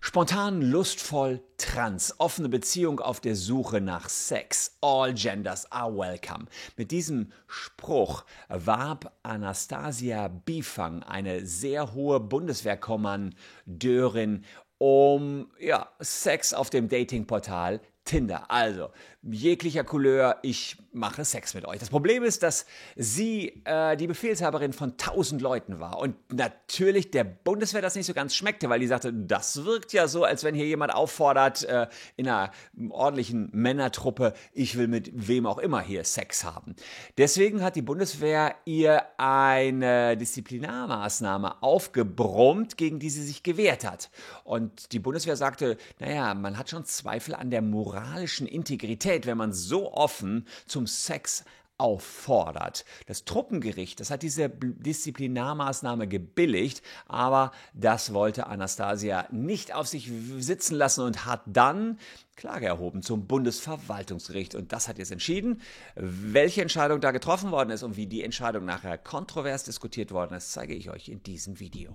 Spontan, lustvoll, trans, offene Beziehung auf der Suche nach Sex. All genders are welcome. Mit diesem Spruch warb Anastasia Bifang, eine sehr hohe Bundeswehrkommandeurin, um ja, Sex auf dem Datingportal Tinder. Also, jeglicher Couleur, ich mache Sex mit euch. Das Problem ist, dass sie äh, die Befehlshaberin von tausend Leuten war und natürlich der Bundeswehr das nicht so ganz schmeckte, weil die sagte, das wirkt ja so, als wenn hier jemand auffordert äh, in einer ordentlichen Männertruppe, ich will mit wem auch immer hier Sex haben. Deswegen hat die Bundeswehr ihr eine Disziplinarmaßnahme aufgebrummt, gegen die sie sich gewehrt hat. Und die Bundeswehr sagte, naja, man hat schon Zweifel an der moralischen Integrität wenn man so offen zum Sex auffordert. Das Truppengericht, das hat diese Disziplinarmaßnahme gebilligt, aber das wollte Anastasia nicht auf sich sitzen lassen und hat dann Klage erhoben zum Bundesverwaltungsgericht. Und das hat jetzt entschieden. Welche Entscheidung da getroffen worden ist und wie die Entscheidung nachher kontrovers diskutiert worden ist, zeige ich euch in diesem Video.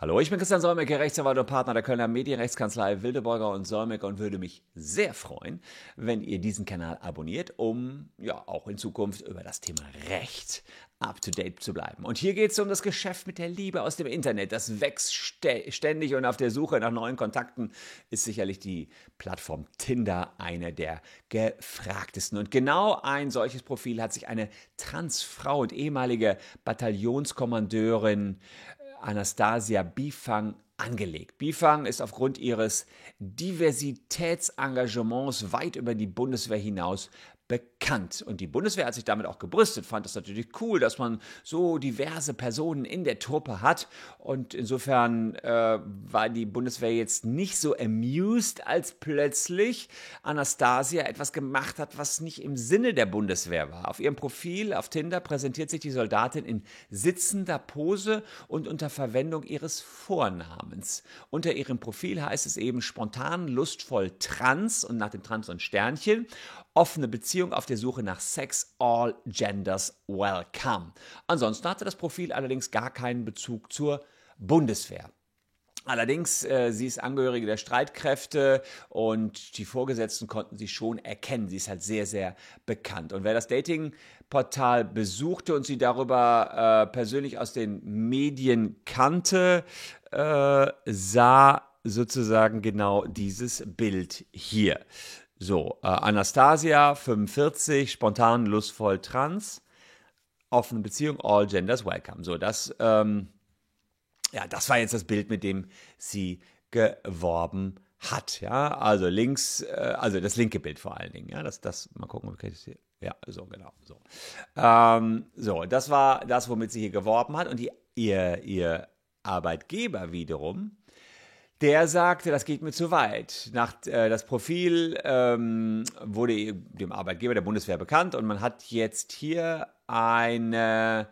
Hallo, ich bin Christian Solmecke, Rechtsanwalt und Partner der Kölner Medienrechtskanzlei Wildeborger und Solmecke und würde mich sehr freuen, wenn ihr diesen Kanal abonniert, um ja auch in Zukunft über das Thema Recht up to date zu bleiben. Und hier geht es um das Geschäft mit der Liebe aus dem Internet. Das wächst ständig und auf der Suche nach neuen Kontakten ist sicherlich die Plattform Tinder eine der gefragtesten. Und genau ein solches Profil hat sich eine Transfrau und ehemalige Bataillonskommandeurin Anastasia Bifang angelegt. Bifang ist aufgrund ihres Diversitätsengagements weit über die Bundeswehr hinaus bekannt. Und die Bundeswehr hat sich damit auch gebrüstet, fand es natürlich cool, dass man so diverse Personen in der Truppe hat. Und insofern äh, war die Bundeswehr jetzt nicht so amused, als plötzlich Anastasia etwas gemacht hat, was nicht im Sinne der Bundeswehr war. Auf ihrem Profil auf Tinder präsentiert sich die Soldatin in sitzender Pose und unter Verwendung ihres Vornamens. Unter ihrem Profil heißt es eben spontan, lustvoll, trans und nach dem Trans und Sternchen offene Beziehung auf der Suche nach Sex, all genders welcome. Ansonsten hatte das Profil allerdings gar keinen Bezug zur Bundeswehr. Allerdings, äh, sie ist Angehörige der Streitkräfte und die Vorgesetzten konnten sie schon erkennen. Sie ist halt sehr, sehr bekannt. Und wer das Datingportal besuchte und sie darüber äh, persönlich aus den Medien kannte, äh, sah sozusagen genau dieses Bild hier. So, äh, Anastasia, 45, spontan, lustvoll, trans, offene Beziehung, all genders welcome. So, das, ähm, ja, das war jetzt das Bild, mit dem sie geworben hat. Ja, also links, äh, also das linke Bild vor allen Dingen. Ja, das, das, mal gucken, okay, das hier, ja, so, genau, so. Ähm, so, das war das, womit sie hier geworben hat. Und die, ihr, ihr Arbeitgeber wiederum, der sagte, das geht mir zu weit. Nach, äh, das Profil ähm, wurde dem Arbeitgeber der Bundeswehr bekannt und man hat jetzt hier eine,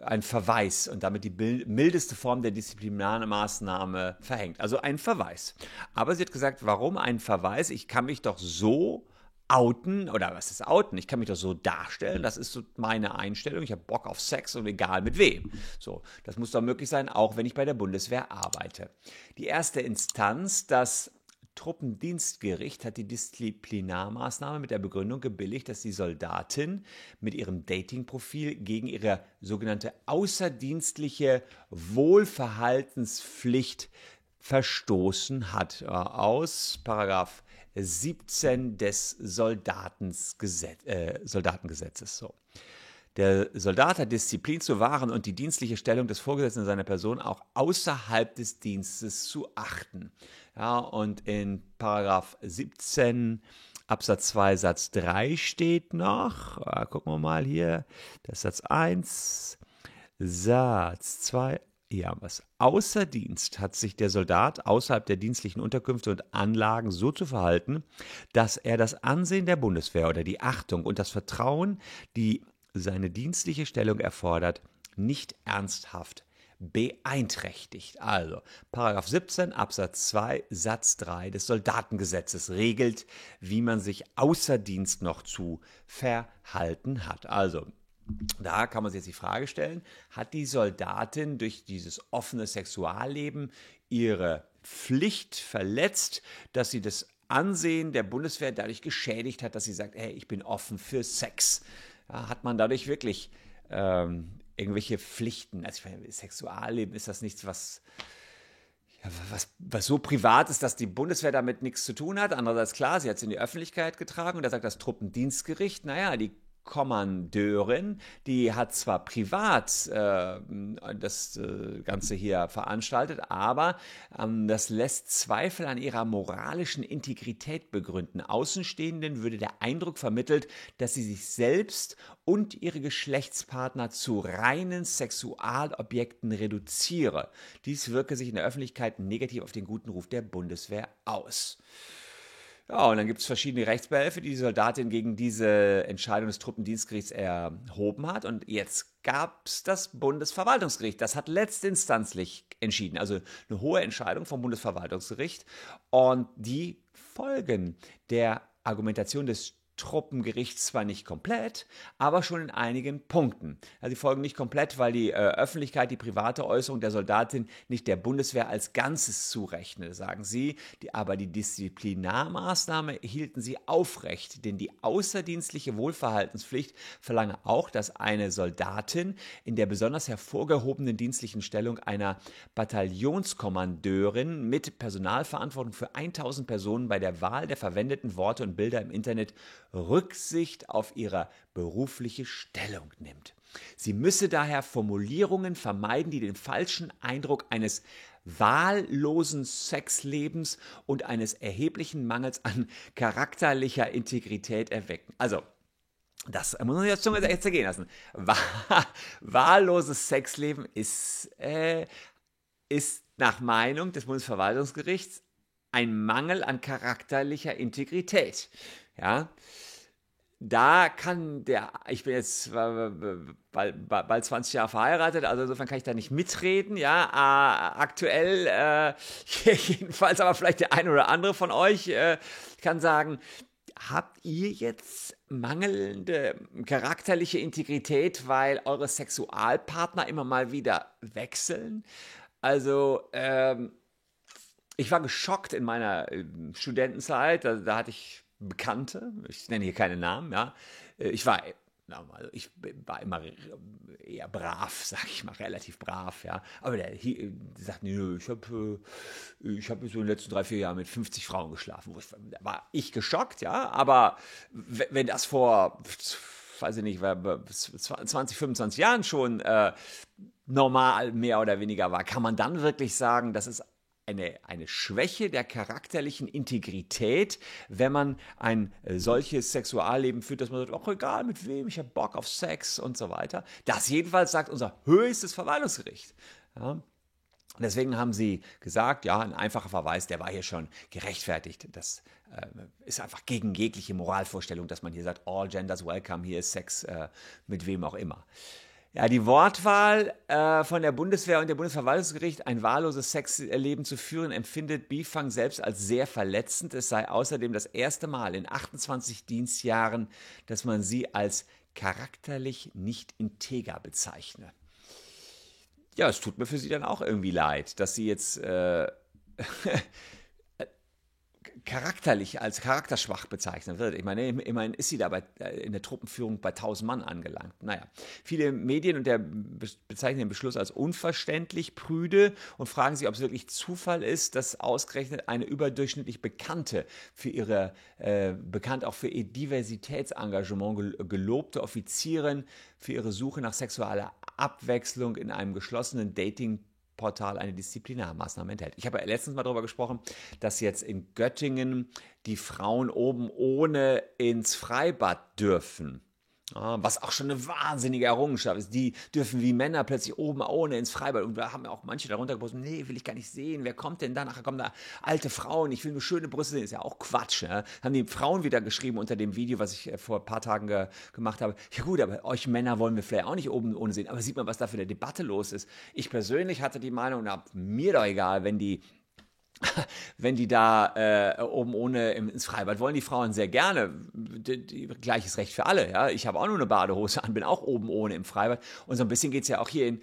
einen Verweis und damit die mildeste Form der Disziplinarmaßnahme verhängt. Also ein Verweis. Aber sie hat gesagt, warum ein Verweis? Ich kann mich doch so outen, oder was ist outen? Ich kann mich doch so darstellen, das ist so meine Einstellung, ich habe Bock auf Sex und egal mit wem. So, das muss doch möglich sein, auch wenn ich bei der Bundeswehr arbeite. Die erste Instanz, das Truppendienstgericht hat die Disziplinarmaßnahme mit der Begründung gebilligt, dass die Soldatin mit ihrem Datingprofil gegen ihre sogenannte außerdienstliche Wohlverhaltenspflicht verstoßen hat. Äh, aus Paragraph 17 des Soldatengesetz, äh, Soldatengesetzes. So. Der Soldat hat Disziplin zu wahren und die dienstliche Stellung des Vorgesetzten seiner Person auch außerhalb des Dienstes zu achten. Ja, und in Paragraph 17 Absatz 2 Satz 3 steht noch, äh, gucken wir mal hier, das Satz 1, Satz 2, ja, was außer Dienst hat sich der Soldat außerhalb der dienstlichen Unterkünfte und Anlagen so zu verhalten, dass er das Ansehen der Bundeswehr oder die Achtung und das Vertrauen, die seine dienstliche Stellung erfordert, nicht ernsthaft beeinträchtigt. Also, Paragraph 17 Absatz 2 Satz 3 des Soldatengesetzes regelt, wie man sich außer Dienst noch zu verhalten hat. Also, Da kann man sich jetzt die Frage stellen, hat die Soldatin durch dieses offene Sexualleben ihre Pflicht verletzt, dass sie das Ansehen der Bundeswehr dadurch geschädigt hat, dass sie sagt, hey, ich bin offen für Sex. Ja, hat man dadurch wirklich ähm, irgendwelche Pflichten? Also ich meine, Sexualleben ist das nichts, was, ja, was, was so privat ist, dass die Bundeswehr damit nichts zu tun hat. Andererseits klar, sie hat es in die Öffentlichkeit getragen und da sagt das Truppendienstgericht, naja, die Kommandeurin, die hat zwar privat äh, das äh, Ganze hier veranstaltet, aber ähm, das lässt Zweifel an ihrer moralischen Integrität begründen. Außenstehenden würde der Eindruck vermittelt, dass sie sich selbst und ihre Geschlechtspartner zu reinen Sexualobjekten reduziere. Dies wirke sich in der Öffentlichkeit negativ auf den guten Ruf der Bundeswehr aus. Ja, und dann gibt es verschiedene Rechtsbehelfe, die die Soldatin gegen diese Entscheidung des Truppendienstgerichts erhoben hat. Und jetzt gab es das Bundesverwaltungsgericht. Das hat letztinstanzlich entschieden. Also eine hohe Entscheidung vom Bundesverwaltungsgericht. Und die Folgen der Argumentation des Truppengericht zwar nicht komplett, aber schon in einigen Punkten. Also folgen nicht komplett, weil die äh, Öffentlichkeit die private Äußerung der Soldatin nicht der Bundeswehr als Ganzes zurechne, sagen sie, die, aber die Disziplinarmaßnahme hielten sie aufrecht, denn die außerdienstliche Wohlverhaltenspflicht verlange auch, dass eine Soldatin in der besonders hervorgehobenen dienstlichen Stellung einer Bataillonskommandeurin mit Personalverantwortung für 1000 Personen bei der Wahl der verwendeten Worte und Bilder im Internet Rücksicht auf ihre berufliche Stellung nimmt. Sie müsse daher Formulierungen vermeiden, die den falschen Eindruck eines wahllosen Sexlebens und eines erheblichen Mangels an charakterlicher Integrität erwecken. Also, das muss man jetzt schon jetzt ergehen lassen. wahlloses Sexleben ist, äh, ist nach Meinung des Bundesverwaltungsgerichts ein Mangel an charakterlicher Integrität. Ja, da kann der, ich bin jetzt bald, bald 20 Jahre verheiratet, also insofern kann ich da nicht mitreden, ja. Äh, aktuell, äh, jedenfalls aber vielleicht der eine oder andere von euch äh, kann sagen, habt ihr jetzt mangelnde charakterliche Integrität, weil eure Sexualpartner immer mal wieder wechseln? Also, ähm, ich war geschockt in meiner äh, Studentenzeit, da, da hatte ich Bekannte, ich nenne hier keine Namen, ja. Äh, ich war also ich war immer eher brav, sag ich mal, relativ brav, ja. Aber der, der sagt, nö, ich habe äh, ich hab so in den letzten drei, vier Jahren mit 50 Frauen geschlafen. Da war ich geschockt, ja. Aber wenn das vor, weiß ich nicht, 20, 25 Jahren schon äh, normal mehr oder weniger war, kann man dann wirklich sagen, das ist eine, eine Schwäche der charakterlichen Integrität, wenn man ein äh, solches Sexualleben führt, dass man sagt, auch egal mit wem, ich habe Bock auf Sex und so weiter. Das jedenfalls sagt unser höchstes Verwaltungsgericht. Ja. Deswegen haben sie gesagt, ja, ein einfacher Verweis, der war hier schon gerechtfertigt. Das äh, ist einfach gegen jegliche Moralvorstellung, dass man hier sagt, all genders welcome, hier ist Sex äh, mit wem auch immer. Ja, die Wortwahl äh, von der Bundeswehr und dem Bundesverwaltungsgericht, ein wahlloses Sexleben zu führen, empfindet Bifang selbst als sehr verletzend. Es sei außerdem das erste Mal in 28 Dienstjahren, dass man sie als charakterlich nicht integer bezeichne. Ja, es tut mir für sie dann auch irgendwie leid, dass sie jetzt äh, charakterlich als charakterschwach bezeichnet wird. Ich meine, immerhin ist sie da bei, äh, in der Truppenführung bei 1000 Mann angelangt. Naja, viele Medien und der bezeichnen den Beschluss als unverständlich, prüde und fragen sich, ob es wirklich Zufall ist, dass ausgerechnet eine überdurchschnittlich bekannte, für ihre, äh, bekannt auch für ihr Diversitätsengagement gelobte Offizierin für ihre Suche nach sexueller Abwechslung in einem geschlossenen Dating Portal eine Disziplinarmaßnahme enthält. Ich habe letztens mal darüber gesprochen, dass jetzt in Göttingen die Frauen oben ohne ins Freibad dürfen. Was auch schon eine wahnsinnige Errungenschaft ist. Die dürfen wie Männer plötzlich oben ohne ins Freibad. Und da haben ja auch manche darunter gepostet, nee, will ich gar nicht sehen. Wer kommt denn da? Nachher kommen da alte Frauen. Ich will nur schöne Brüste sehen. Ist ja auch Quatsch. Ne? Haben die Frauen wieder geschrieben unter dem Video, was ich äh, vor ein paar Tagen ge gemacht habe. Ja gut, aber euch Männer wollen wir vielleicht auch nicht oben ohne sehen. Aber sieht man, was da für eine Debatte los ist. Ich persönlich hatte die Meinung, na, mir doch egal, wenn die wenn die da äh, oben ohne ins Freibad wollen, die Frauen sehr gerne. Die, die, gleiches Recht für alle. Ja? Ich habe auch nur eine Badehose an, bin auch oben ohne im Freibad. Und so ein bisschen geht es ja auch hier in,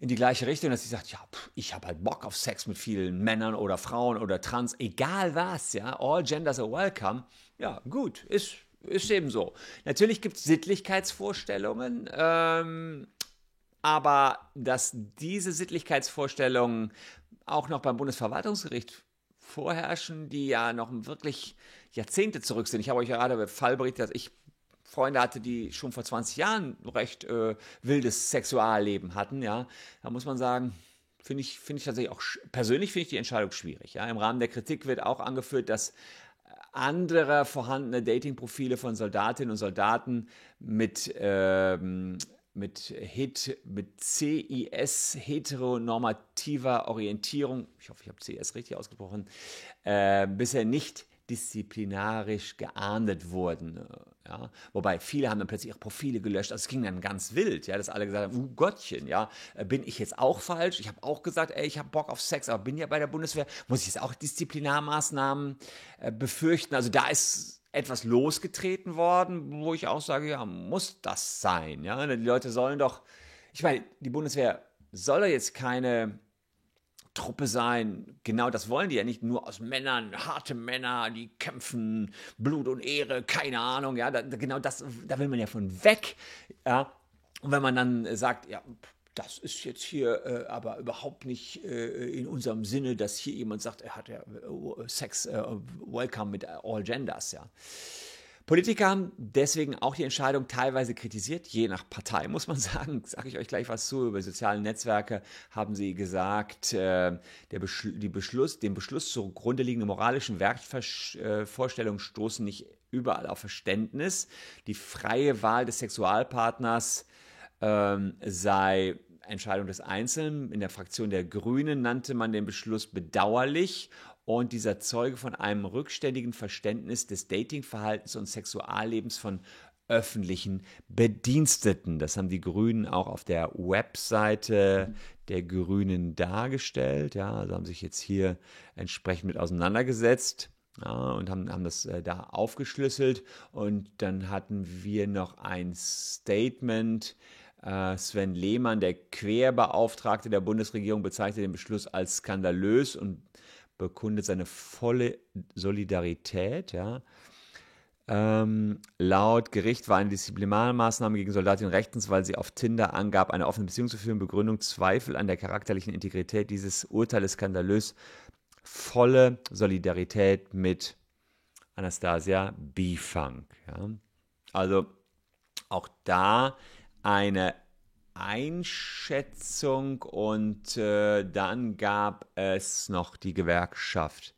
in die gleiche Richtung, dass sie sagt, ja, pff, ich habe halt Bock auf Sex mit vielen Männern oder Frauen oder Trans, egal was, ja, all genders are welcome. Ja, gut, ist, ist eben so. Natürlich gibt es Sittlichkeitsvorstellungen, ähm, aber dass diese Sittlichkeitsvorstellungen auch noch beim Bundesverwaltungsgericht vorherrschen, die ja noch wirklich Jahrzehnte zurück sind. Ich habe euch ja gerade Fall berichtet, dass ich Freunde hatte, die schon vor 20 Jahren recht äh, wildes Sexualleben hatten, ja. Da muss man sagen, finde ich, finde ich tatsächlich auch, persönlich finde ich die Entscheidung schwierig. Ja. Im Rahmen der Kritik wird auch angeführt, dass andere vorhandene Datingprofile von Soldatinnen und Soldaten mit ähm, mit HIT, mit CIS, heteronormativer Orientierung, ich hoffe, ich habe CS richtig ausgesprochen, äh, bisher nicht disziplinarisch geahndet wurden. Ja? Wobei viele haben dann plötzlich ihre Profile gelöscht. Also es ging dann ganz wild, ja, dass alle gesagt haben, uh Gottchen, ja, äh, bin ich jetzt auch falsch? Ich habe auch gesagt, ey, ich habe Bock auf Sex, aber bin ja bei der Bundeswehr. Muss ich jetzt auch Disziplinarmaßnahmen äh, befürchten? Also da ist etwas losgetreten worden, wo ich auch sage, ja, muss das sein? Ja, die Leute sollen doch, ich meine, die Bundeswehr soll doch jetzt keine Truppe sein. Genau das wollen die ja nicht nur aus Männern, harte Männer, die kämpfen, Blut und Ehre, keine Ahnung. Ja, da, genau das, da will man ja von weg. Ja, und wenn man dann sagt, ja, das ist jetzt hier äh, aber überhaupt nicht äh, in unserem Sinne, dass hier jemand sagt, er hat ja äh, Sex, äh, Welcome mit all genders, ja. Politiker haben deswegen auch die Entscheidung teilweise kritisiert, je nach Partei, muss man sagen. Sage ich euch gleich was zu. Über soziale Netzwerke haben sie gesagt, äh, der Beschl die Beschluss, den Beschluss zugrunde liegende moralischen Wertvorstellungen stoßen nicht überall auf Verständnis. Die freie Wahl des Sexualpartners ähm, sei Entscheidung des Einzelnen. In der Fraktion der Grünen nannte man den Beschluss bedauerlich und dieser Zeuge von einem rückständigen Verständnis des Datingverhaltens und Sexuallebens von öffentlichen Bediensteten. Das haben die Grünen auch auf der Webseite der Grünen dargestellt. Ja, also haben sich jetzt hier entsprechend mit auseinandergesetzt. Ja, und haben, haben das äh, da aufgeschlüsselt. Und dann hatten wir noch ein Statement Sven Lehmann, der Querbeauftragte der Bundesregierung, bezeichnet den Beschluss als skandalös und bekundet seine volle Solidarität. Ja. Ähm, laut Gericht war eine Disziplinarmaßnahme gegen Soldatinnen rechtens, weil sie auf Tinder angab, eine offene Beziehung zu führen. Begründung Zweifel an der charakterlichen Integrität dieses Urteils skandalös. Volle Solidarität mit Anastasia Bifang. Ja. Also auch da eine Einschätzung und äh, dann gab es noch die Gewerkschaft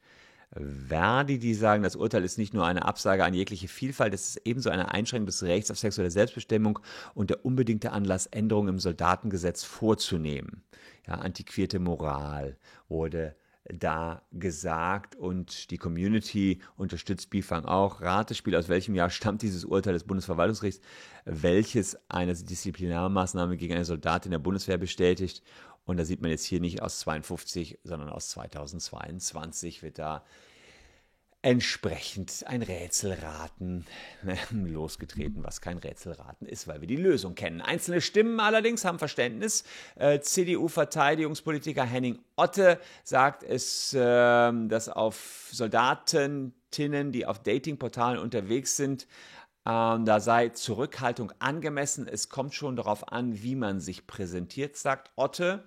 Verdi, die sagen, das Urteil ist nicht nur eine Absage an jegliche Vielfalt, es ist ebenso eine Einschränkung des Rechts auf sexuelle Selbstbestimmung und der unbedingte Anlass, Änderungen im Soldatengesetz vorzunehmen. Ja, antiquierte Moral wurde da gesagt und die Community unterstützt Bifang auch. Ratespiel, aus welchem Jahr stammt dieses Urteil des Bundesverwaltungsgerichts, welches eine Disziplinarmaßnahme gegen eine Soldatin der Bundeswehr bestätigt. Und da sieht man jetzt hier nicht aus 52, sondern aus 2022 wird da entsprechend ein Rätselraten losgetreten, was kein Rätselraten ist, weil wir die Lösung kennen. Einzelne Stimmen allerdings haben Verständnis. Äh, CDU-Verteidigungspolitiker Henning Otte sagt es, äh, dass auf Soldatinnen, die auf Datingportalen unterwegs sind, ähm, da sei Zurückhaltung angemessen. Es kommt schon darauf an, wie man sich präsentiert, sagt Otte.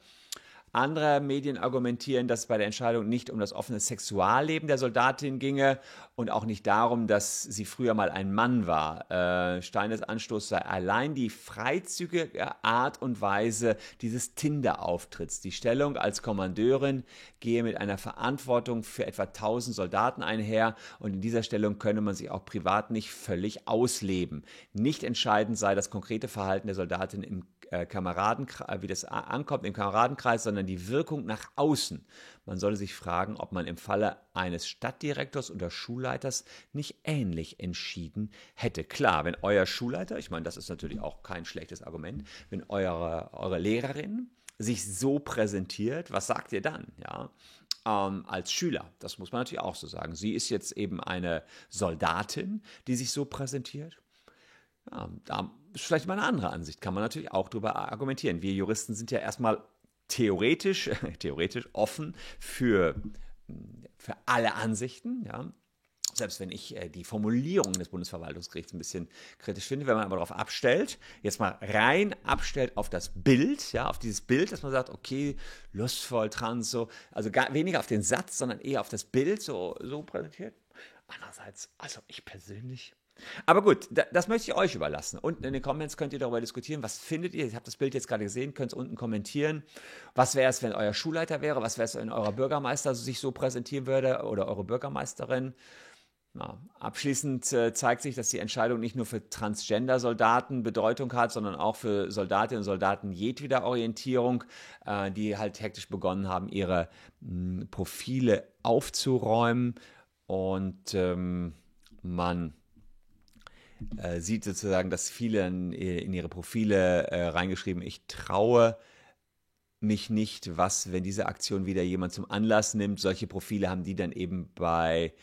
Andere Medien argumentieren, dass es bei der Entscheidung nicht um das offene Sexualleben der Soldatin ginge und auch nicht darum, dass sie früher mal ein Mann war. Äh, Steines Anstoß sei allein die freizügige Art und Weise dieses Tinder-Auftritts. Die Stellung als Kommandeurin gehe mit einer Verantwortung für etwa 1000 Soldaten einher und in dieser Stellung könne man sich auch privat nicht völlig ausleben. Nicht entscheidend sei das konkrete Verhalten der Soldatin im äh, Kameradenkreis, wie das ankommt im Kameradenkreis, sondern die Wirkung nach außen. Man solle sich fragen, ob man im Falle eines Stadtdirektors oder Schulleiters nicht ähnlich entschieden hätte. Klar, wenn euer Schulleiter, ich meine, das ist natürlich auch kein schlechtes Argument, wenn eure, eure Lehrerin sich so präsentiert, was sagt ihr dann? Ja, ähm, als Schüler. Das muss man natürlich auch so sagen. Sie ist jetzt eben eine Soldatin, die sich so präsentiert. Ja, da ist vielleicht mal eine andere Ansicht, kann man natürlich auch darüber argumentieren. Wir Juristen sind ja erstmal theoretisch, theoretisch offen für, für alle Ansichten, ja. Selbst wenn ich äh, die Formulierung des Bundesverwaltungsgerichts ein bisschen kritisch finde, wenn man aber darauf abstellt, jetzt mal rein abstellt auf das Bild, ja, auf dieses Bild, dass man sagt, okay, lustvoll, trans, so, also gar weniger auf den Satz, sondern eher auf das Bild so, so präsentiert. Andererseits, also ich persönlich aber gut, das möchte ich euch überlassen. Unten in den Comments könnt ihr darüber diskutieren. Was findet ihr? Ich habe das Bild jetzt gerade gesehen, könnt es unten kommentieren. Was wäre es, wenn euer Schulleiter wäre? Was wäre es, wenn euer Bürgermeister sich so präsentieren würde oder eure Bürgermeisterin? Ja, abschließend äh, zeigt sich, dass die Entscheidung nicht nur für Transgender-Soldaten Bedeutung hat, sondern auch für Soldatinnen und Soldaten jedweder Orientierung, äh, die halt hektisch begonnen haben, ihre mh, Profile aufzuräumen. Und ähm, man äh, sieht sozusagen, dass viele in, in ihre Profile äh, reingeschrieben, ich traue mich nicht, was, wenn diese Aktion wieder jemand zum Anlass nimmt. Solche Profile haben die dann eben bei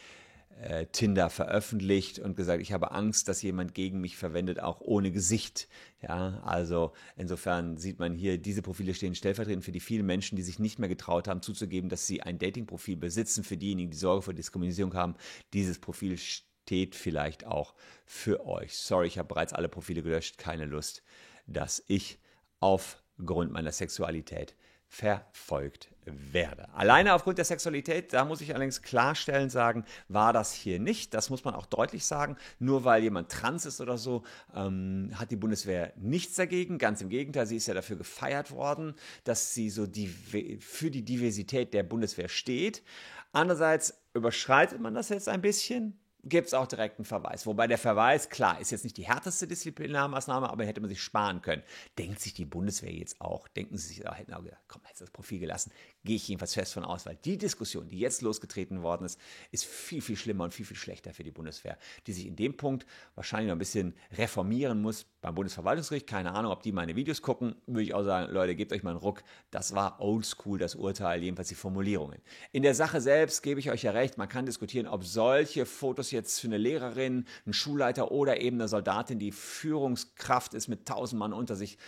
äh, Tinder veröffentlicht und gesagt, ich habe Angst, dass jemand gegen mich verwendet, auch ohne Gesicht. Ja, also insofern sieht man hier, diese Profile stehen stellvertretend für die vielen Menschen, die sich nicht mehr getraut haben, zuzugeben, dass sie ein Datingprofil besitzen, für diejenigen, die Sorge vor Diskriminierung haben. Dieses Profil steht steht vielleicht auch für euch. Sorry, ich habe bereits alle Profile gelöscht. Keine Lust, dass ich aufgrund meiner Sexualität verfolgt werde. Alleine aufgrund der Sexualität, da muss ich allerdings klarstellen sagen, war das hier nicht. Das muss man auch deutlich sagen. Nur weil jemand trans ist oder so, ähm, hat die Bundeswehr nichts dagegen. Ganz im Gegenteil, sie ist ja dafür gefeiert worden, dass sie so die, für die Diversität der Bundeswehr steht. Andererseits überschreitet man das jetzt ein bisschen gibt es auch direkt einen Verweis. Wobei der Verweis, klar, ist jetzt nicht die härteste Disziplinarmaßnahme, aber hätte man sich sparen können. Denkt sich die Bundeswehr jetzt auch, denken sie sich, auch, hätten auch gedacht, komm, jetzt das Profil gelassen, gehe ich jedenfalls fest von aus, weil die Diskussion, die jetzt losgetreten worden ist, ist viel, viel schlimmer und viel, viel schlechter für die Bundeswehr, die sich in dem Punkt wahrscheinlich noch ein bisschen reformieren muss beim Bundesverwaltungsgericht. Keine Ahnung, ob die meine Videos gucken, würde ich auch sagen, Leute, gebt euch mal einen Ruck. Das war oldschool, das Urteil, jedenfalls die Formulierungen. In der Sache selbst gebe ich euch ja recht, man kann diskutieren, ob solche Fotos jetzt für eine Lehrerin, einen Schulleiter oder eben eine Soldatin, die Führungskraft ist mit tausend Mann unter sich,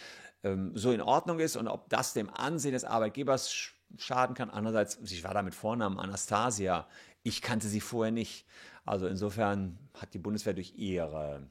ähm, so in Ordnung ist und ob das dem Ansehen des Arbeitgebers schaden kann. Andererseits, ich war da mit Vornamen Anastasia. Ich kannte sie vorher nicht. Also insofern hat die Bundeswehr durch ihre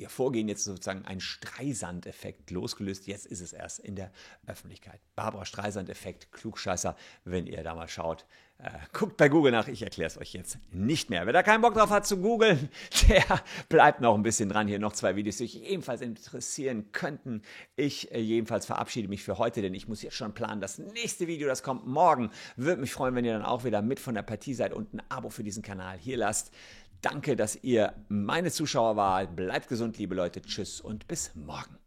ihr Vorgehen jetzt sozusagen einen Streisand-Effekt losgelöst. Jetzt ist es erst in der Öffentlichkeit. Barbara Streisand-Effekt, Klugscheißer, wenn ihr da mal schaut. Äh, guckt bei Google nach, ich erkläre es euch jetzt nicht mehr. Wer da keinen Bock drauf hat zu googeln, der bleibt noch ein bisschen dran. Hier noch zwei Videos, die euch ebenfalls interessieren könnten. Ich äh, jedenfalls verabschiede mich für heute, denn ich muss jetzt schon planen. Das nächste Video, das kommt morgen. Würde mich freuen, wenn ihr dann auch wieder mit von der Partie seid und ein Abo für diesen Kanal hier lasst. Danke, dass ihr meine Zuschauer wart. Bleibt gesund, liebe Leute. Tschüss und bis morgen.